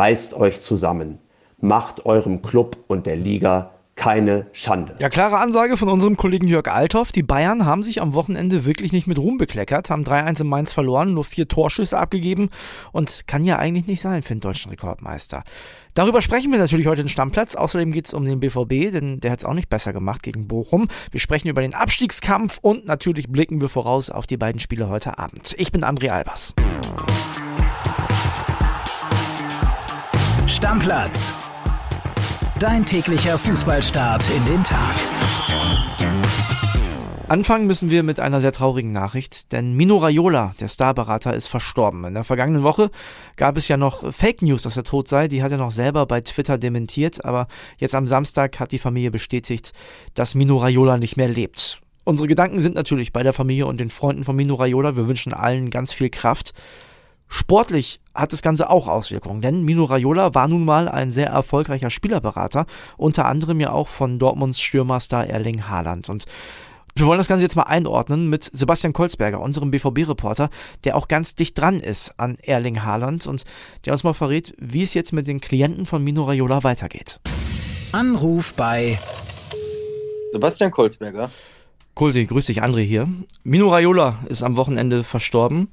reißt euch zusammen. Macht eurem Club und der Liga keine Schande. Ja, klare Ansage von unserem Kollegen Jörg Althoff. Die Bayern haben sich am Wochenende wirklich nicht mit Ruhm bekleckert, haben 3-1 in Mainz verloren, nur vier Torschüsse abgegeben und kann ja eigentlich nicht sein für den deutschen Rekordmeister. Darüber sprechen wir natürlich heute den Stammplatz. Außerdem geht es um den BVB, denn der hat es auch nicht besser gemacht gegen Bochum. Wir sprechen über den Abstiegskampf und natürlich blicken wir voraus auf die beiden Spiele heute Abend. Ich bin André Albers. Stammplatz Dein täglicher Fußballstart in den Tag. Anfangen müssen wir mit einer sehr traurigen Nachricht, denn Mino Raiola, der Starberater, ist verstorben. In der vergangenen Woche gab es ja noch Fake News, dass er tot sei. Die hat er noch selber bei Twitter dementiert, aber jetzt am Samstag hat die Familie bestätigt, dass Mino Raiola nicht mehr lebt. Unsere Gedanken sind natürlich bei der Familie und den Freunden von Mino Raiola. Wir wünschen allen ganz viel Kraft. Sportlich hat das Ganze auch Auswirkungen, denn Mino Raiola war nun mal ein sehr erfolgreicher Spielerberater, unter anderem ja auch von Dortmunds Stürmerstar Erling Haaland. Und wir wollen das Ganze jetzt mal einordnen mit Sebastian Kolzberger, unserem BVB-Reporter, der auch ganz dicht dran ist an Erling Haaland und der uns mal verrät, wie es jetzt mit den Klienten von Mino Raiola weitergeht. Anruf bei Sebastian Kolzberger. Kulsi, grüß dich, André hier. Mino Raiola ist am Wochenende verstorben.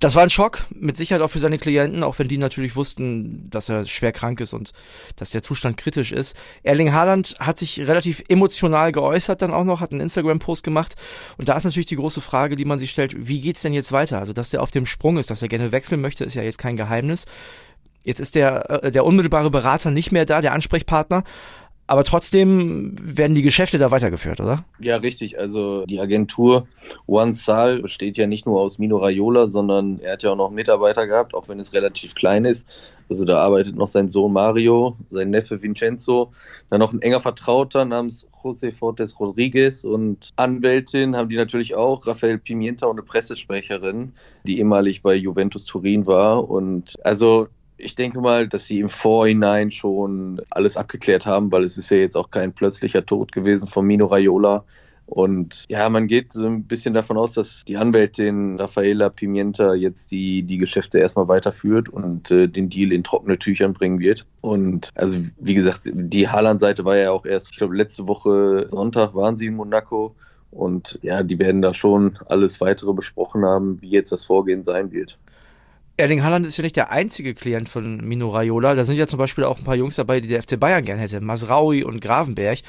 Das war ein Schock, mit Sicherheit auch für seine Klienten, auch wenn die natürlich wussten, dass er schwer krank ist und dass der Zustand kritisch ist. Erling Haaland hat sich relativ emotional geäußert dann auch noch, hat einen Instagram-Post gemacht und da ist natürlich die große Frage, die man sich stellt, wie geht's denn jetzt weiter? Also, dass der auf dem Sprung ist, dass er gerne wechseln möchte, ist ja jetzt kein Geheimnis. Jetzt ist der, äh, der unmittelbare Berater nicht mehr da, der Ansprechpartner. Aber trotzdem werden die Geschäfte da weitergeführt, oder? Ja, richtig. Also die Agentur One Sal besteht ja nicht nur aus Mino Raiola, sondern er hat ja auch noch Mitarbeiter gehabt, auch wenn es relativ klein ist. Also da arbeitet noch sein Sohn Mario, sein Neffe Vincenzo, dann noch ein enger Vertrauter namens José Fortes Rodriguez und Anwältin haben die natürlich auch, Rafael Pimienta und eine Pressesprecherin, die ehemalig bei Juventus Turin war. Und also ich denke mal, dass sie im Vorhinein schon alles abgeklärt haben, weil es ist ja jetzt auch kein plötzlicher Tod gewesen von Mino Raiola. Und ja, man geht so ein bisschen davon aus, dass die Anwältin Raffaella Pimienta jetzt die, die Geschäfte erstmal weiterführt und äh, den Deal in trockene Tüchern bringen wird. Und also, wie gesagt, die Haaland-Seite war ja auch erst, ich glaube, letzte Woche Sonntag waren sie in Monaco. Und ja, die werden da schon alles weitere besprochen haben, wie jetzt das Vorgehen sein wird. Erling Haaland ist ja nicht der einzige Klient von Mino Raiola. Da sind ja zum Beispiel auch ein paar Jungs dabei, die der FC Bayern gern hätte. Masraui und Gravenberg.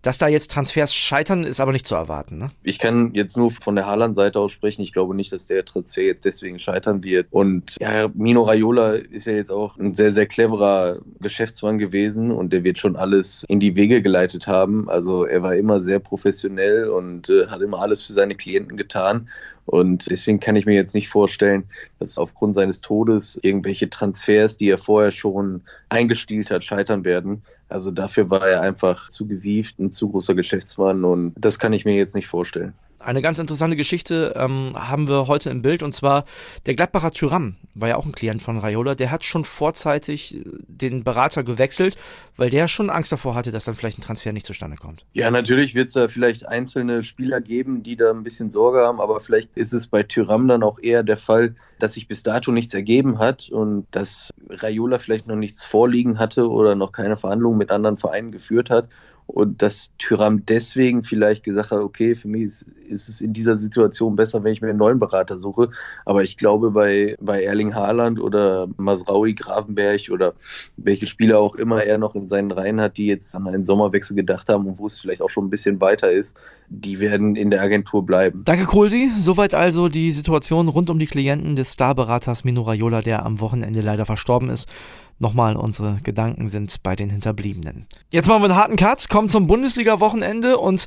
Dass da jetzt Transfers scheitern, ist aber nicht zu erwarten. Ne? Ich kann jetzt nur von der Haaland-Seite aus sprechen. Ich glaube nicht, dass der Transfer jetzt deswegen scheitern wird. Und ja, Mino Raiola ist ja jetzt auch ein sehr, sehr cleverer Geschäftsmann gewesen und der wird schon alles in die Wege geleitet haben. Also er war immer sehr professionell und äh, hat immer alles für seine Klienten getan. Und deswegen kann ich mir jetzt nicht vorstellen, dass aufgrund seines Todes irgendwelche Transfers, die er vorher schon eingestielt hat, scheitern werden. Also dafür war er einfach zu gewieft, ein zu großer Geschäftsmann und das kann ich mir jetzt nicht vorstellen. Eine ganz interessante Geschichte ähm, haben wir heute im Bild und zwar der Gladbacher Tyram war ja auch ein Klient von Raiola. Der hat schon vorzeitig äh, den Berater gewechselt, weil der schon Angst davor hatte, dass dann vielleicht ein Transfer nicht zustande kommt. Ja, natürlich wird es da vielleicht einzelne Spieler geben, die da ein bisschen Sorge haben, aber vielleicht ist es bei Tyram dann auch eher der Fall, dass sich bis dato nichts ergeben hat und dass Raiola vielleicht noch nichts vorliegen hatte oder noch keine Verhandlungen mit anderen Vereinen geführt hat und dass Tyram deswegen vielleicht gesagt hat, okay, für mich ist, ist, es in dieser Situation besser, wenn ich mir einen neuen Berater suche. Aber ich glaube, bei, bei Erling Haaland oder Masraui, Gravenberg oder welche Spieler auch immer er noch in seinen Reihen hat, die jetzt an einen Sommerwechsel gedacht haben und wo es vielleicht auch schon ein bisschen weiter ist, die werden in der Agentur bleiben. Danke, Kohlsi. Soweit also die Situation rund um die Klienten des Starberaters Mino Raiola, der am Wochenende leider verstorben ist. Nochmal, unsere Gedanken sind bei den Hinterbliebenen. Jetzt machen wir einen harten Cut, kommen zum Bundesliga-Wochenende und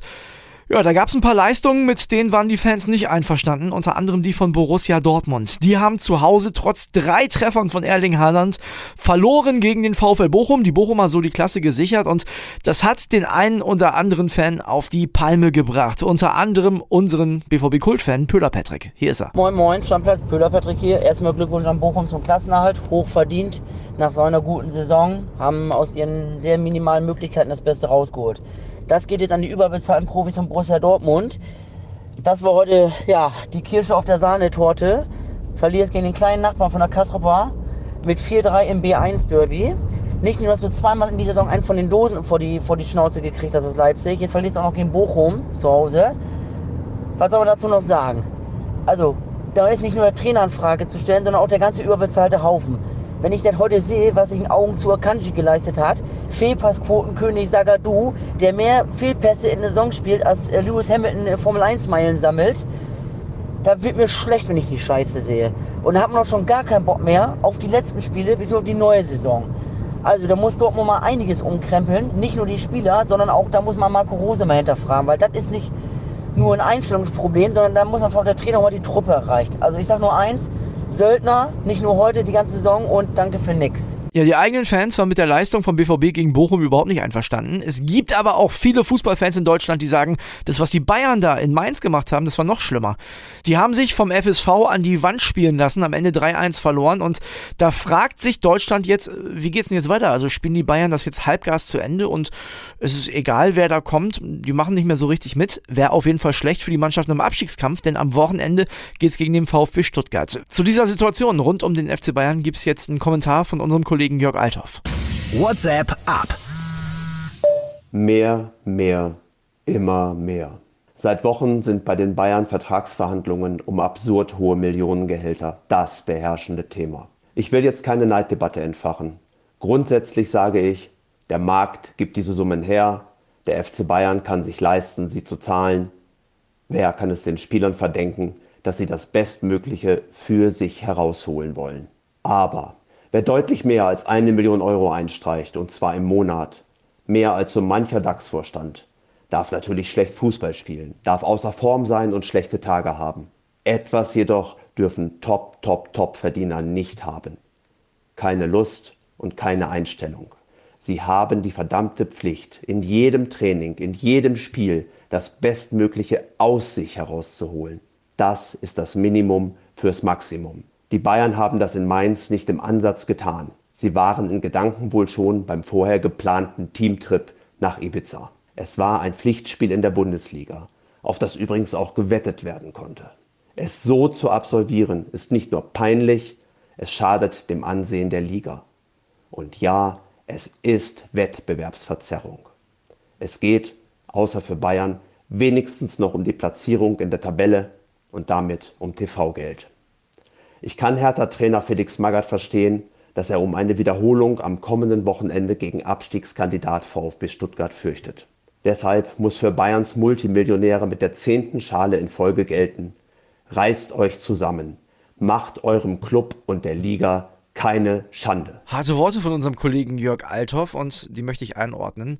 ja, da gab es ein paar Leistungen, mit denen waren die Fans nicht einverstanden, unter anderem die von Borussia Dortmund. Die haben zu Hause trotz drei Treffern von Erling Haaland verloren gegen den VfL Bochum, die Bochumer so die Klasse gesichert und das hat den einen oder anderen Fan auf die Palme gebracht, unter anderem unseren BVB-Kultfan Pöhler Patrick. Hier ist er. Moin Moin, Stammplatz Pöhler Patrick hier. Erstmal Glückwunsch an Bochum zum Klassenerhalt, hoch verdient nach so einer guten Saison, haben aus ihren sehr minimalen Möglichkeiten das Beste rausgeholt. Das geht jetzt an die überbezahlten Profis von Borussia Dortmund. Das war heute ja, die Kirsche auf der Sahnetorte. Verlierst gegen den kleinen Nachbarn von der Kastrop mit 4-3 im B1-Derby. Nicht nur, dass du zweimal in dieser Saison einen von den Dosen vor die, vor die Schnauze gekriegt hast aus Leipzig, jetzt verlierst du auch noch gegen Bochum zu Hause. Was soll man dazu noch sagen? Also, da ist nicht nur der Trainer in Frage zu stellen, sondern auch der ganze überbezahlte Haufen. Wenn ich das heute sehe, was sich in Augen zu Akanji geleistet hat, Fehlpassquotenkönig Sagadu, der mehr Fehlpässe in der Saison spielt, als Lewis Hamilton äh, Formel 1 Meilen sammelt, da wird mir schlecht, wenn ich die Scheiße sehe. Und hat man auch schon gar keinen Bock mehr auf die letzten Spiele bis auf die neue Saison. Also da muss Dortmund mal einiges umkrempeln. Nicht nur die Spieler, sondern auch da muss man Marco Rose mal hinterfragen, weil das ist nicht nur ein Einstellungsproblem, sondern da muss man auch der Trainer mal die Truppe erreicht. Also ich sag nur eins, Söldner, nicht nur heute, die ganze Saison und danke für nix. Ja, die eigenen Fans waren mit der Leistung vom BVB gegen Bochum überhaupt nicht einverstanden. Es gibt aber auch viele Fußballfans in Deutschland, die sagen, das, was die Bayern da in Mainz gemacht haben, das war noch schlimmer. Die haben sich vom FSV an die Wand spielen lassen, am Ende 3-1 verloren und da fragt sich Deutschland jetzt, wie geht's denn jetzt weiter? Also spielen die Bayern das jetzt Halbgas zu Ende und es ist egal, wer da kommt, die machen nicht mehr so richtig mit. Wäre auf jeden Fall schlecht für die Mannschaft im Abstiegskampf, denn am Wochenende geht's gegen den VfB Stuttgart. Zu dieser Situation rund um den FC Bayern gibt's jetzt einen Kommentar von unserem Kollegen Kollegen Jörg Althoff. WhatsApp ab. Mehr, mehr, immer mehr. Seit Wochen sind bei den Bayern Vertragsverhandlungen um absurd hohe Millionengehälter das beherrschende Thema. Ich will jetzt keine Neiddebatte entfachen. Grundsätzlich sage ich, der Markt gibt diese Summen her, der FC Bayern kann sich leisten, sie zu zahlen. Wer kann es den Spielern verdenken, dass sie das Bestmögliche für sich herausholen wollen? Aber Wer deutlich mehr als eine Million Euro einstreicht, und zwar im Monat, mehr als so mancher DAX-Vorstand, darf natürlich schlecht Fußball spielen, darf außer Form sein und schlechte Tage haben. Etwas jedoch dürfen Top, Top, Top-Verdiener nicht haben. Keine Lust und keine Einstellung. Sie haben die verdammte Pflicht, in jedem Training, in jedem Spiel das Bestmögliche aus sich herauszuholen. Das ist das Minimum fürs Maximum. Die Bayern haben das in Mainz nicht im Ansatz getan. Sie waren in Gedanken wohl schon beim vorher geplanten Teamtrip nach Ibiza. Es war ein Pflichtspiel in der Bundesliga, auf das übrigens auch gewettet werden konnte. Es so zu absolvieren ist nicht nur peinlich, es schadet dem Ansehen der Liga. Und ja, es ist Wettbewerbsverzerrung. Es geht, außer für Bayern, wenigstens noch um die Platzierung in der Tabelle und damit um TV-Geld. Ich kann Hertha-Trainer Felix Magath verstehen, dass er um eine Wiederholung am kommenden Wochenende gegen Abstiegskandidat VfB Stuttgart fürchtet. Deshalb muss für Bayerns Multimillionäre mit der zehnten Schale in Folge gelten. Reißt euch zusammen. Macht eurem Club und der Liga keine Schande. Harte Worte von unserem Kollegen Jörg Althoff und die möchte ich einordnen.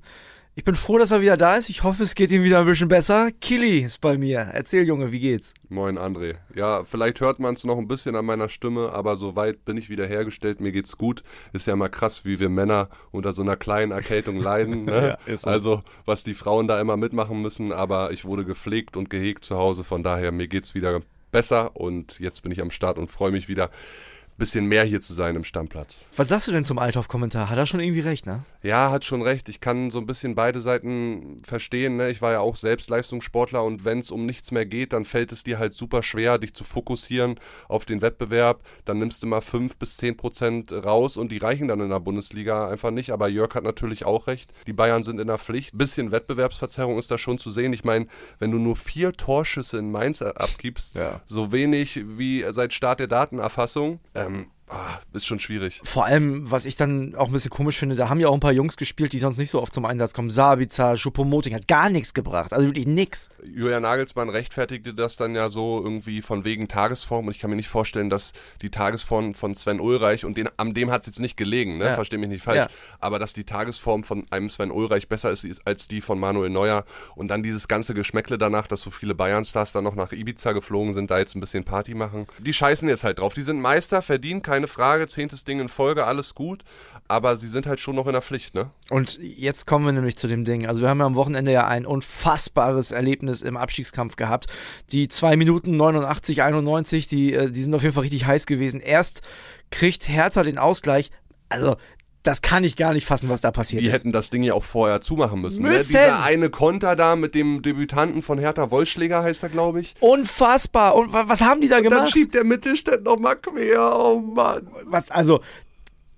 Ich bin froh, dass er wieder da ist. Ich hoffe, es geht ihm wieder ein bisschen besser. Kili ist bei mir. Erzähl, Junge, wie geht's? Moin, André. Ja, vielleicht hört man es noch ein bisschen an meiner Stimme, aber soweit bin ich wieder hergestellt. Mir geht's gut. Ist ja mal krass, wie wir Männer unter so einer kleinen Erkältung leiden. Ne? ja, so. Also, was die Frauen da immer mitmachen müssen. Aber ich wurde gepflegt und gehegt zu Hause. Von daher, mir geht's wieder besser und jetzt bin ich am Start und freue mich wieder bisschen mehr hier zu sein im Stammplatz. Was sagst du denn zum Althoff-Kommentar? Hat er schon irgendwie recht, ne? Ja, hat schon recht. Ich kann so ein bisschen beide Seiten verstehen. Ne? Ich war ja auch selbst Leistungssportler und wenn es um nichts mehr geht, dann fällt es dir halt super schwer, dich zu fokussieren auf den Wettbewerb. Dann nimmst du mal 5 bis 10 Prozent raus und die reichen dann in der Bundesliga einfach nicht. Aber Jörg hat natürlich auch recht. Die Bayern sind in der Pflicht. Ein bisschen Wettbewerbsverzerrung ist da schon zu sehen. Ich meine, wenn du nur vier Torschüsse in Mainz abgibst, ja. so wenig wie seit Start der Datenerfassung, ähm, Ah, ist schon schwierig. Vor allem, was ich dann auch ein bisschen komisch finde, da haben ja auch ein paar Jungs gespielt, die sonst nicht so oft zum Einsatz kommen. Sabica, Schuppomoting hat gar nichts gebracht. Also wirklich nichts. Julian Nagelsmann rechtfertigte das dann ja so irgendwie von wegen Tagesform. Und ich kann mir nicht vorstellen, dass die Tagesform von Sven Ulreich, und den, an dem hat es jetzt nicht gelegen, ne? Ja. verstehe mich nicht falsch, ja. aber dass die Tagesform von einem Sven Ulreich besser ist als die von Manuel Neuer. Und dann dieses ganze Geschmäckle danach, dass so viele Bayern-Stars dann noch nach Ibiza geflogen sind, da jetzt ein bisschen Party machen. Die scheißen jetzt halt drauf. Die sind Meister, verdienen keine keine Frage, zehntes Ding in Folge, alles gut. Aber sie sind halt schon noch in der Pflicht, ne? Und jetzt kommen wir nämlich zu dem Ding. Also wir haben ja am Wochenende ja ein unfassbares Erlebnis im Abstiegskampf gehabt. Die 2 Minuten 89, 91, die, äh, die sind auf jeden Fall richtig heiß gewesen. Erst kriegt Hertha den Ausgleich. Also das kann ich gar nicht fassen, was da passiert die ist. Die hätten das Ding ja auch vorher zumachen müssen. Ne? müssen. Ne? Dieser eine Konter da mit dem Debütanten von Hertha Wollschläger heißt er, glaube ich. Unfassbar. Und was haben die da Und gemacht? Dann schiebt der Mittelstädt nochmal quer. Oh Mann. Was, also,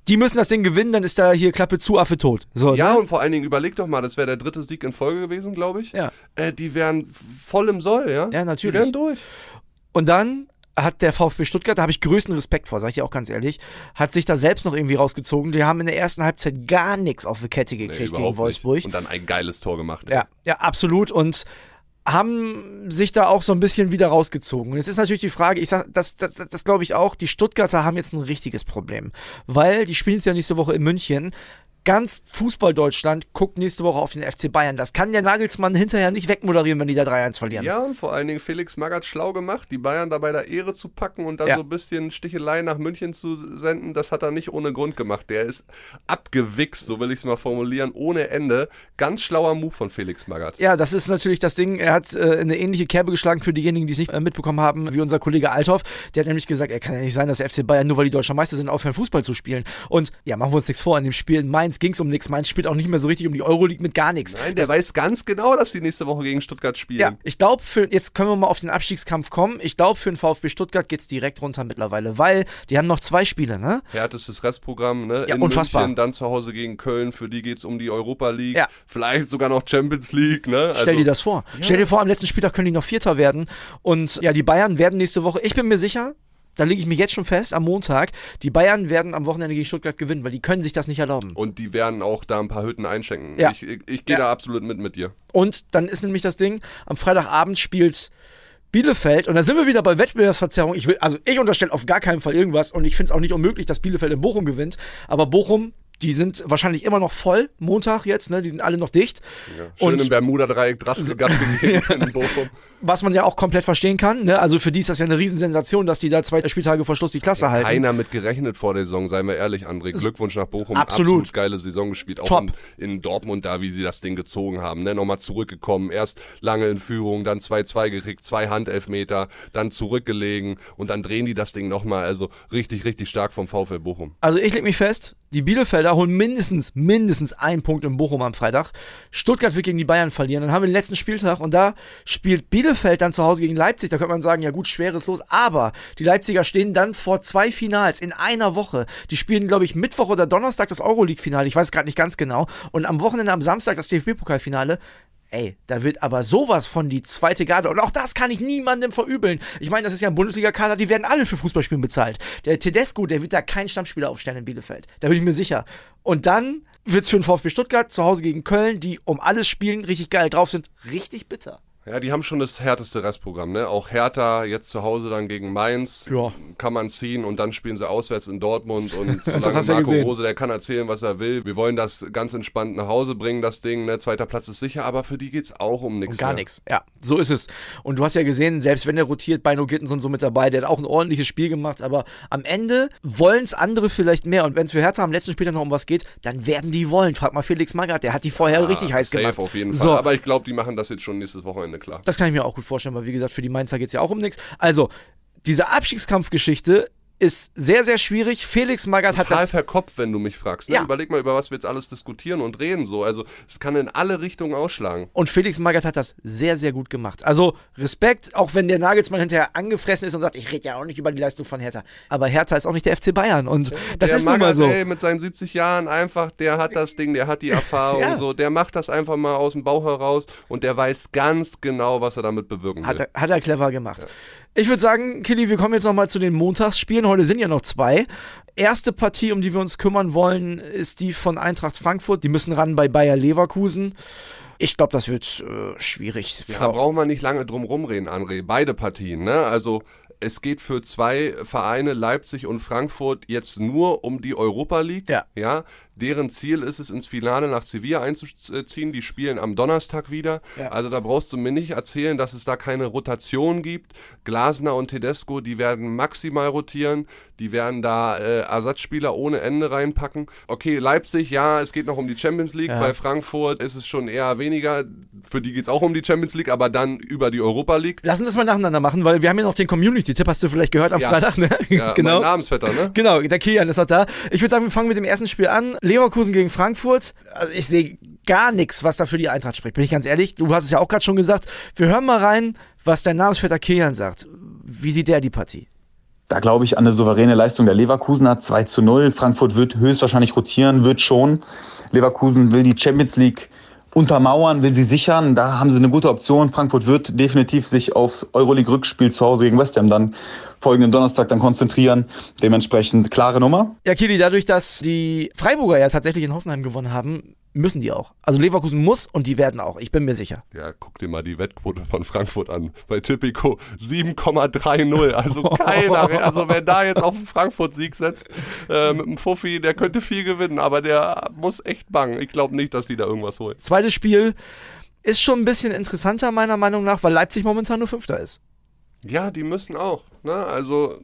die müssen das Ding gewinnen, dann ist da hier Klappe zu, Affe tot. So, Ja, ne? und vor allen Dingen, überleg doch mal, das wäre der dritte Sieg in Folge gewesen, glaube ich. Ja. Äh, die wären voll im Soll, ja? Ja, natürlich. Die wären durch. Und dann hat der VfB Stuttgart, da habe ich größten Respekt vor, sag ich dir auch ganz ehrlich, hat sich da selbst noch irgendwie rausgezogen. Die haben in der ersten Halbzeit gar nichts auf die Kette Nee, gekriegt gegen überhaupt Wolfsburg. nicht. Und dann ein geiles Tor gemacht. Ja, ja, absolut. Und haben sich da auch so ein bisschen wieder rausgezogen. Und jetzt ist natürlich die Frage, ich sag, das, das, das, das glaube ich auch, die Stuttgarter haben jetzt ein richtiges Problem. Weil die spielen jetzt ja nächste Woche in München. Ganz Fußball-Deutschland guckt nächste Woche auf den FC Bayern. Das kann der Nagelsmann hinterher nicht wegmoderieren, wenn die da 3-1 verlieren. Ja, und vor allen Dingen Felix Magath schlau gemacht, die Bayern da bei der Ehre zu packen und dann Ja. so ein bisschen Stichelei nach München zu senden, das hat er nicht ohne Grund gemacht. Der ist abgewichst, so will ich es mal formulieren, ohne Ende. Ganz schlauer Move von Felix Magath. Ja, das ist natürlich das Ding. Er hat äh, eine ähnliche Kerbe geschlagen für diejenigen, die es nicht äh, mitbekommen haben, wie unser Kollege Althoff. Der hat nämlich gesagt, er kann ja nicht sein, dass der FC Bayern, nur weil die deutscher Meister sind, aufhören, Fußball zu spielen. Und ja, machen wir uns nichts vor. In dem Spiel in Mainz ging es um nichts. Mainz spielt auch nicht mehr so richtig um die Euroleague mit gar nichts. Nein, der weiß ganz genau, dass die nächste Woche gegen Stuttgart spielen. Ja, ich glaube, für jetzt können wir mal auf den Abstiegskampf kommen. Ich glaube, für den VfB Stuttgart geht's direkt runter mittlerweile, weil die haben noch zwei Spiele, ne? Härtestes Restprogramm, ne? Ja, In unfassbar. München, dann zu Hause gegen Köln, für die geht's um die Europa League, Ja. vielleicht sogar noch Champions League, ne? Stell Also- dir das vor. Stell dir vor, am letzten Spieltag können die noch Vierter werden. Und ja, die Bayern werden nächste Woche, ich bin mir sicher, da lege ich mich jetzt schon fest, am Montag, die Bayern werden am Wochenende gegen Stuttgart gewinnen, weil die können sich das nicht erlauben. Und die werden auch da ein paar Hütten einschenken. Ja. Ich, ich, ich gehe Ja. da absolut mit mit dir. Und dann ist nämlich das Ding, am Freitagabend spielt Bielefeld und da sind wir wieder bei Wettbewerbsverzerrung. Ich will, also ich unterstelle auf gar keinen Fall irgendwas und ich finde es auch nicht unmöglich, dass Bielefeld in Bochum gewinnt. Aber Bochum, die sind wahrscheinlich immer noch voll, Montag jetzt, ne? Die sind alle noch dicht. Schön Und- im Bermuda-Dreieck, in Bochum. Was man ja auch komplett verstehen kann, ne? Also für die ist das ja eine Riesensensation, dass die da zwei Spieltage vor Schluss die Klasse halten. Keiner mit gerechnet vor der Saison, seien wir ehrlich, André. Glückwunsch nach Bochum. Absolut. geile Saison gespielt. Auch Top. in, in Dortmund da, wie sie das Ding gezogen haben. Ne? Nochmal zurückgekommen. Erst lange in Führung, dann 2-2 gekriegt, zwei Handelfmeter, dann zurückgelegen und dann drehen die das Ding nochmal. Also richtig, richtig stark vom VfL Bochum. Also ich leg mich fest, die Bielefelder holen mindestens, mindestens einen Punkt in Bochum am Freitag. Stuttgart wird gegen die Bayern verlieren. Dann haben wir den letzten Spieltag und da spielt Bielefeld dann zu Hause gegen Leipzig. Da könnte man sagen, ja gut, schweres Los. Aber die Leipziger stehen dann vor zwei Finals in einer Woche. Die spielen, glaube ich, Mittwoch oder Donnerstag das Euroleague-Finale. Ich weiß gerade nicht ganz genau. Und am Wochenende, am Samstag das DFB-Pokalfinale. Ey, da wird aber sowas von die zweite Garde. Und auch das kann ich niemandem verübeln. Ich meine, das ist ja ein Bundesliga-Kader, die werden alle für Fußballspielen bezahlt. Der Tedesco, der wird da keinen Stammspieler aufstellen in Bielefeld. Da bin ich mir sicher. Und dann wird's für den VfB Stuttgart zu Hause gegen Köln, die um alles spielen, richtig geil drauf sind, richtig bitter. Ja, die haben schon das härteste Restprogramm, ne? Auch Hertha jetzt zu Hause dann gegen Mainz Ja. kann man ziehen und dann spielen sie auswärts in Dortmund und solange ja Marco gesehen. Rose, der kann erzählen, was er will. Wir wollen das ganz entspannt nach Hause bringen, das Ding, ne? Zweiter Platz ist sicher, aber für die geht's auch um nichts. Und gar mehr. nichts. Ja, so ist es. Und du hast ja gesehen, selbst wenn der rotiert, Beino Gittens und so mit dabei, der hat auch ein ordentliches Spiel gemacht, aber am Ende wollen's andere vielleicht mehr. Und wenn es für Hertha am letzten Spieltag noch um was geht, dann werden die wollen. Frag mal Felix Magath, der hat die vorher Ja, richtig heiß safe gemacht. auf jeden Fall. So, Aber ich glaube, die machen das jetzt schon nächstes Wochenende klar. Das kann ich mir auch gut vorstellen, weil wie gesagt, für die Mainzer geht es ja auch um nichts. Also, diese Abstiegskampfgeschichte ist sehr, sehr schwierig. Felix Magath hat Total das. verkopft, wenn du mich fragst. Ne? Ja. Überleg mal, über was wir jetzt alles diskutieren und reden. So. Also es kann in alle Richtungen ausschlagen. Und Felix Magath hat das sehr, sehr gut gemacht. Also Respekt, auch wenn der Nagelsmann hinterher angefressen ist und sagt, ich rede ja auch nicht über die Leistung von Hertha. Aber Hertha ist auch nicht der FC Bayern und das der ist nun mal Magath, so. ey, mit seinen 70 Jahren einfach, der hat das Ding, der hat die Erfahrung, Ja. so, der macht das einfach mal aus dem Bauch heraus und der weiß ganz genau, was er damit bewirken will. Hat er, hat er clever gemacht. Ich würde sagen, Killy, wir kommen jetzt nochmal zu den Montagsspielen. Heute sind ja noch zwei. Erste Partie, um die wir uns kümmern wollen, ist die von Eintracht Frankfurt. Die müssen ran bei Bayer Leverkusen. Ich glaube, das wird äh, schwierig. Ja, braucht man nicht lange drum rumreden, André. Beide Partien, ne? Also es geht für zwei Vereine, Leipzig und Frankfurt, jetzt nur um die Europa League. Ja. ja? Deren Ziel ist es, ins Finale nach Sevilla einzuziehen. Die spielen am Donnerstag wieder. Ja. Also da brauchst du mir nicht erzählen, dass es da keine Rotation gibt. Glasner und Tedesco, die werden maximal rotieren. Die werden da äh, Ersatzspieler ohne Ende reinpacken. Okay, Leipzig, ja, es geht noch um die Champions League. Ja. Bei Frankfurt ist es schon eher weniger. Für die geht es auch um die Champions League, aber dann über die Europa League. Lass uns das mal nacheinander machen, weil wir haben ja noch den Community-Tipp, hast du vielleicht gehört am Ja. Freitag, ne? Ja, genau. Mein Namensvetter, ne? Genau, der Kilian ist noch da. Ich würde sagen, wir fangen mit dem ersten Spiel an. Leverkusen gegen Frankfurt. Also ich sehe gar nichts, was da für die Eintracht spricht, bin ich ganz ehrlich. Du hast es ja auch gerade schon gesagt. Wir hören mal rein, was dein Namensvetter Kilian sagt. Wie sieht der die Partie? da glaube ich an eine souveräne Leistung der Leverkusener 2 zu 0. Frankfurt wird höchstwahrscheinlich rotieren, wird schon. Leverkusen will die Champions League untermauern, will sie sichern. Da haben sie eine gute Option. Frankfurt wird definitiv sich aufs Euroleague-Rückspiel zu Hause gegen West Ham dann folgenden Donnerstag dann konzentrieren. Dementsprechend klare Nummer. Ja, Kili, dadurch, dass die Freiburger ja tatsächlich in Hoffenheim gewonnen haben, müssen die auch. Also Leverkusen muss und die werden auch, ich bin mir sicher. Ja, guck dir mal die Wettquote von Frankfurt an. Bei Tipico 7,30. Also keiner, also wer da jetzt auf einen Frankfurt-Sieg setzt, äh, mit dem Fuffi, der könnte viel gewinnen, aber der muss echt bangen. Ich glaube nicht, dass die da irgendwas holen. Zweites Spiel ist schon ein bisschen interessanter meiner Meinung nach, weil Leipzig momentan nur Fünfter ist. Ja, die müssen auch. Ne? Also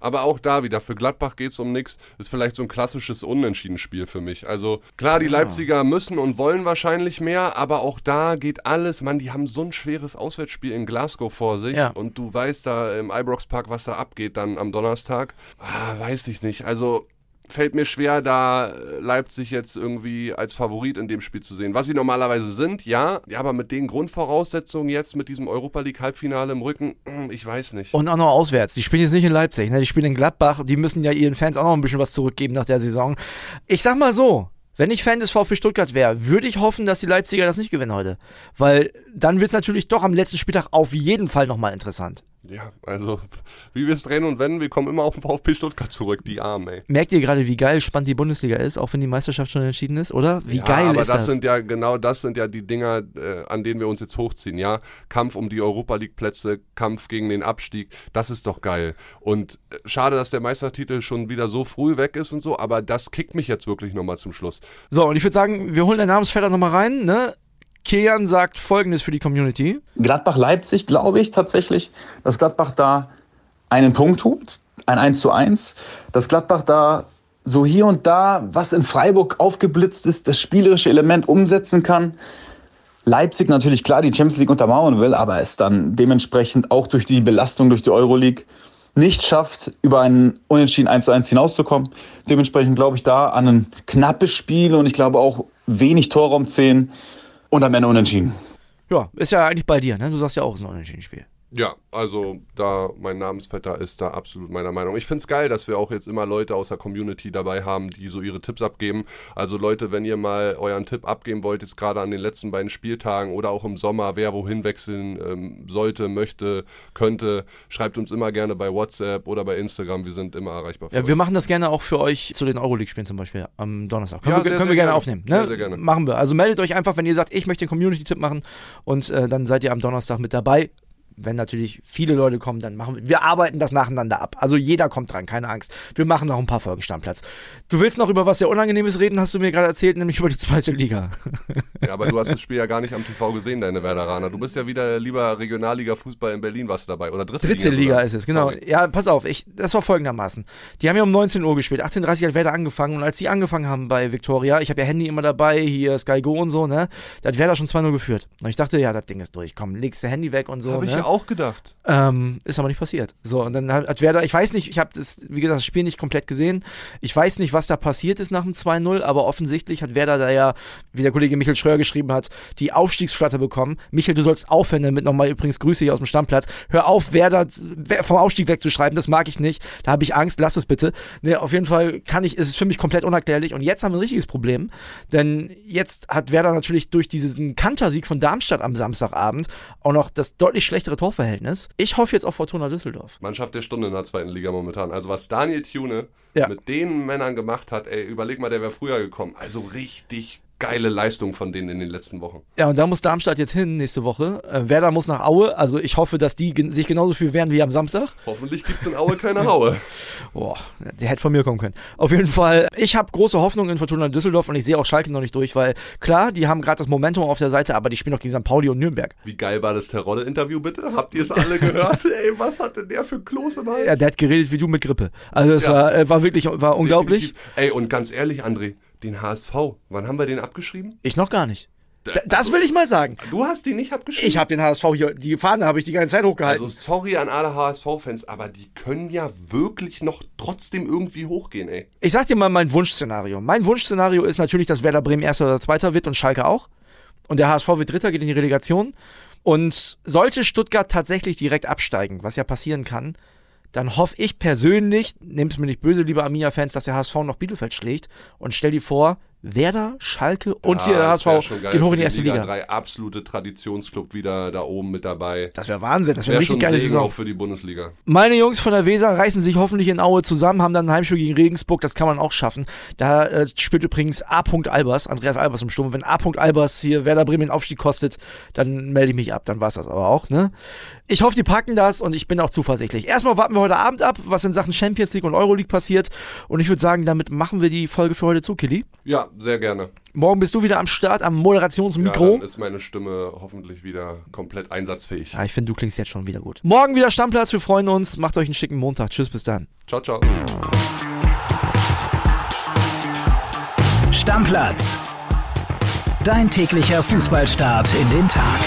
aber auch da wieder, für Gladbach geht es um nichts. Ist vielleicht so ein klassisches Unentschieden-Spiel für mich. Also klar, die ah. Leipziger müssen und wollen wahrscheinlich mehr, aber auch da geht alles. Mann, die haben so ein schweres Auswärtsspiel in Glasgow vor sich. Ja. Und du weißt da im Ibrox Park, was da abgeht dann am Donnerstag. Ah, weiß ich nicht. Also fällt mir schwer, da Leipzig jetzt irgendwie als Favorit in dem Spiel zu sehen. Was sie normalerweise sind, ja, ja, aber mit den Grundvoraussetzungen jetzt mit diesem Europa League Halbfinale im Rücken, hm, ich weiß nicht. Und auch noch auswärts. Die spielen jetzt nicht in Leipzig, ne? die spielen in Gladbach. Die müssen ja ihren Fans auch noch ein bisschen was zurückgeben nach der Saison. Ich sag mal so, wenn ich Fan des VfB Stuttgart wäre, würde ich hoffen, dass die Leipziger das nicht gewinnen heute. Weil dann wird es natürlich doch am letzten Spieltag auf jeden Fall nochmal interessant. Ja, also wie wir es drehen und wenden, wir kommen immer auf den VfB Stuttgart zurück, die Armen, ey. Merkt ihr gerade, wie geil spannend die Bundesliga ist, auch wenn die Meisterschaft schon entschieden ist, oder? Wie ja, geil aber ist das? das? sind ja genau das sind ja die Dinger, äh, an denen wir uns jetzt hochziehen, ja. Kampf um die Europa League Plätze, Kampf gegen den Abstieg, das ist doch geil. Und äh, schade, dass der Meistertitel schon wieder so früh weg ist und so, aber das kickt mich jetzt wirklich nochmal zum Schluss. So, und ich würde sagen, wir holen den Namensvetter nochmal rein, ne? Kian sagt folgendes für die Community. Gladbach-Leipzig, glaube ich tatsächlich, dass Gladbach da einen Punkt holt, ein 1 zu 1, dass Gladbach da so hier und da, was in Freiburg aufgeblitzt ist, das spielerische Element umsetzen kann. Leipzig natürlich klar die Champions League untermauern will, aber es dann dementsprechend auch durch die Belastung durch die Euroleague nicht schafft, über einen Unentschieden 1 zu 1 hinauszukommen. Dementsprechend glaube ich da an ein knappes Spiel und ich glaube auch wenig Torraum 10 und am Ende unentschieden. Ja, ist ja eigentlich bei dir, ne? Du sagst ja auch, es ist ein Unentschieden-Spiel. Ja, also da mein Namensvetter ist da absolut meiner Meinung. Ich finde es geil, dass wir auch jetzt immer Leute aus der Community dabei haben, die so ihre Tipps abgeben. Also Leute, wenn ihr mal euren Tipp abgeben wollt, jetzt gerade an den letzten beiden Spieltagen oder auch im Sommer, wer wohin wechseln ähm, sollte, möchte, könnte, schreibt uns immer gerne bei WhatsApp oder bei Instagram. Wir sind immer erreichbar. ja, wir machen das gerne auch für euch zu den Euroleague-Spielen zum Beispiel am Donnerstag. Können, ja, wir, sehr, können sehr wir gerne, gerne aufnehmen. Ne? Sehr, sehr gerne. Machen wir. Also meldet euch einfach, wenn ihr sagt, ich möchte den Community-Tipp machen und äh, dann seid ihr am Donnerstag mit dabei wenn natürlich viele Leute kommen, dann machen wir, wir arbeiten das nacheinander ab. Also jeder kommt dran, keine Angst. Wir machen noch ein paar Folgen Stammplatz. Du willst noch über was sehr Unangenehmes reden, hast du mir gerade erzählt, nämlich über die zweite Liga. Ja, aber du hast das Spiel ja gar nicht am TV gesehen, deine Werderaner. Du bist ja wieder lieber Regionalliga-Fußball in Berlin, warst du dabei. Oder dritte, dritte Liga. Liga ist es, genau. Sorry. Ja, pass auf, ich, das war folgendermaßen. Die haben ja um 19 Uhr gespielt. 18.30 Uhr hat Werder angefangen und als die angefangen haben bei Victoria, ich habe ja Handy immer dabei, hier Sky Go und so, ne, da hat Werder schon 2-0 geführt. Und ich dachte, ja, das Ding ist durch. Komm, legst du Handy weg und so. Habe ne? Auch gedacht. Ähm, ist aber nicht passiert. So, und dann hat Werder, ich weiß nicht, ich habe das, wie gesagt, das Spiel nicht komplett gesehen. Ich weiß nicht, was da passiert ist nach dem 2-0, aber offensichtlich hat Werder da ja, wie der Kollege Michael Schröer geschrieben hat, die Aufstiegsflatte bekommen. Michael, du sollst aufhören damit nochmal übrigens Grüße hier aus dem Stammplatz. Hör auf, Werder vom Aufstieg wegzuschreiben, das mag ich nicht. Da habe ich Angst, lass es bitte. Ne, auf jeden Fall kann ich, ist es für mich komplett unerklärlich. Und jetzt haben wir ein richtiges Problem, denn jetzt hat Werder natürlich durch diesen Kantersieg von Darmstadt am Samstagabend auch noch das deutlich schlechtere Torverhältnis. Ich hoffe jetzt auf Fortuna Düsseldorf. Mannschaft der Stunde in der zweiten Liga momentan. Also was Daniel Thune ja. mit den Männern gemacht hat, ey, überleg mal, der wäre früher gekommen. Also richtig geile Leistung von denen in den letzten Wochen. Ja, und da muss Darmstadt jetzt hin nächste Woche. Äh, Werder muss nach Aue. Also ich hoffe, dass die sich genauso viel wehren wie am Samstag. Hoffentlich gibt es in Aue keine Aue. Boah, der hätte von mir kommen können. Auf jeden Fall, ich habe große Hoffnung in Fortuna Düsseldorf und ich sehe auch Schalke noch nicht durch, weil klar, die haben gerade das Momentum auf der Seite, aber die spielen doch gegen St. Pauli und Nürnberg. Wie geil war das Terodde-Interview bitte? Habt ihr es alle gehört? Ey, was hat denn der für Kloß im Hals? Ja, der hat geredet wie du mit Grippe. Also es ja. war, äh, war wirklich war unglaublich. Definitiv. Ey, und ganz ehrlich, André, den HSV. Wann haben wir den abgeschrieben? Ich noch gar nicht. D das will ich mal sagen. Du hast den nicht abgeschrieben? Ich habe den HSV hier, die Fahne habe ich die ganze Zeit hochgehalten. Also sorry an alle HSV-Fans, aber die können ja wirklich noch trotzdem irgendwie hochgehen, ey. Ich sag dir mal mein Wunschszenario. Mein Wunschszenario ist natürlich, dass Werder Bremen Erster oder Zweiter wird und Schalke auch. Und der HSV wird Dritter, geht in die Relegation. Und sollte Stuttgart tatsächlich direkt absteigen, was ja passieren kann, dann hoffe ich persönlich, nehmt es mir nicht böse, liebe Arminia-Fans, dass der HSV noch Bielefeld schlägt und stell dir vor, Werder, Schalke und ja, der HSV gehen hoch in die erste Liga. Liga. Drei absolute Traditionsclub wieder da oben mit dabei. Das wäre Wahnsinn, das wäre wär richtig geile Saison. auch für die Bundesliga. Meine Jungs von der Weser reißen sich hoffentlich in Aue zusammen, haben dann ein Heimspiel gegen Regensburg, das kann man auch schaffen. Da äh, spielt übrigens A. Albers, Andreas Albers im Sturm. Wenn A. Albers hier Werder Bremen den Aufstieg kostet, dann melde ich mich ab, dann war es das aber auch. Ne? Ich hoffe, die packen das und ich bin auch zuversichtlich. Erstmal warten wir heute Abend ab, was in Sachen Champions League und Euroleague passiert und ich würde sagen, damit machen wir die Folge für heute zu, Killy. Ja, sehr gerne. Morgen bist du wieder am Start, am Moderationsmikro. Ja, dann ist meine Stimme hoffentlich wieder komplett einsatzfähig. Ja, ich finde, du klingst jetzt schon wieder gut. Morgen wieder Stammplatz, wir freuen uns. Macht euch einen schicken Montag. Tschüss, bis dann. Ciao, ciao. Stammplatz. Dein täglicher Fußballstart in den Tag.